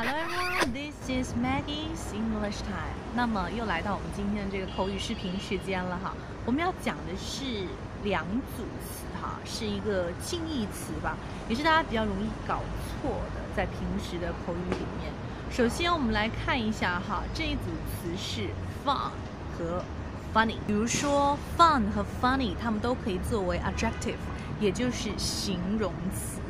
Hello everyone, this is Maggie's English Time。那么又来到我们今天的这个口语视频时间了哈。我们要讲的是两组词哈，是一个近义词吧，也是大家比较容易搞错的，在平时的口语里面。首先我们来看一下哈，这一组词是 fun 和 funny。比如说 fun 和 funny，它们都可以作为 adjective，也就是形容词。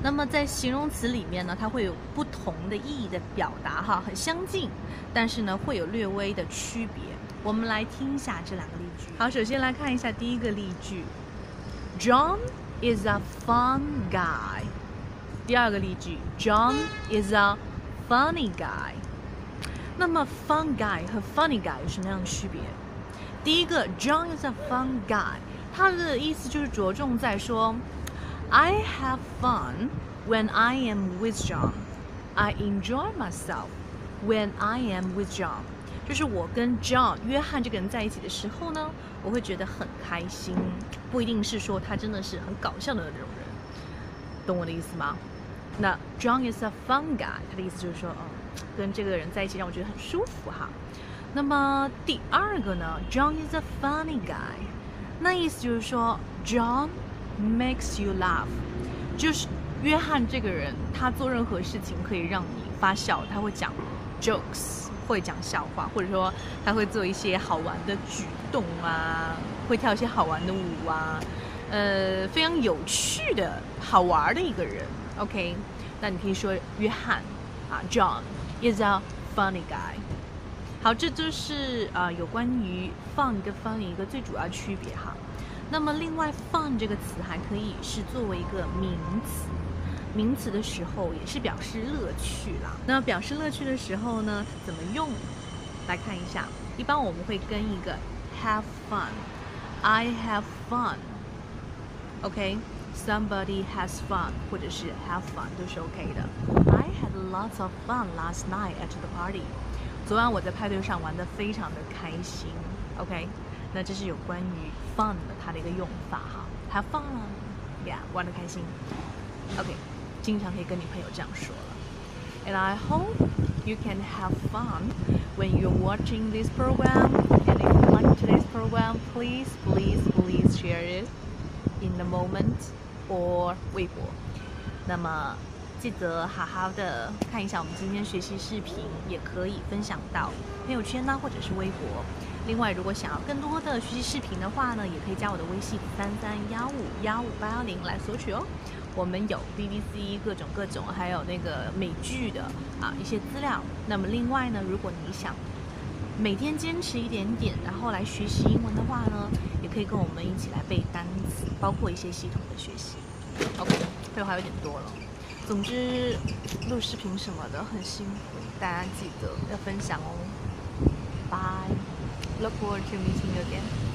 那么在形容词里面呢，它会有不同的意义的表达哈，很相近，但是呢会有略微的区别。我们来听一下这两个例句。好，首先来看一下第一个例句，John is a fun guy。第二个例句，John is a funny guy。那么 fun guy 和 funny guy 有什么样的区别？第一个，John is a fun guy，它的意思就是着重在说。I have fun when I am with John. I enjoy myself when I am with John. 就是我跟 John 约翰这个人在一起的时候呢，我会觉得很开心。不一定是说他真的是很搞笑的那种人，懂我的意思吗？那 John is a fun guy，他的意思就是说，嗯，跟这个人在一起让我觉得很舒服哈。那么第二个呢，John is a funny guy，那意思就是说 John。 Makes you laugh，就是约翰这个人，他做任何事情可以让你发笑。他会讲 jokes，会讲笑话，或者说他会做一些好玩的举动啊，会跳一些好玩的舞啊，呃，非常有趣的好玩的一个人。OK，那你可以说约翰啊，John is a funny guy。好，这就是啊有关于 fun 跟 funny 一个最主要区别哈。那么，另外，fun 这个词还可以是作为一个名词，名词的时候也是表示乐趣啦。那表示乐趣的时候呢，怎么用？来看一下，一般我们会跟一个 have fun，I have fun，OK？Somebody has fun，或者是 have fun 都是 OK 的。I had lots of fun last night at the party。昨晚我在派对上玩的非常的开心，OK？那这是有关于 fun 的它的一个用法哈，have fun，yeah，玩的开心，OK，经常可以跟你朋友这样说了。And I hope you can have fun when you're watching this program. And if you like today's program, please, please, please share it in the moment or 微博。那么 记得好好的看一下我们今天学习视频，也可以分享到朋友圈呢，或者是微博。另外，如果想要更多的学习视频的话呢，也可以加我的微信三三幺五幺五八幺零来索取哦。我们有 BBC 各种各种，还有那个美剧的啊一些资料。那么另外呢，如果你想每天坚持一点点，然后来学习英文的话呢，也可以跟我们一起来背单词，包括一些系统的学习。OK，废话有点多了。总之，录视频什么的很辛苦，大家记得要分享哦。拜。look forward to meeting you again.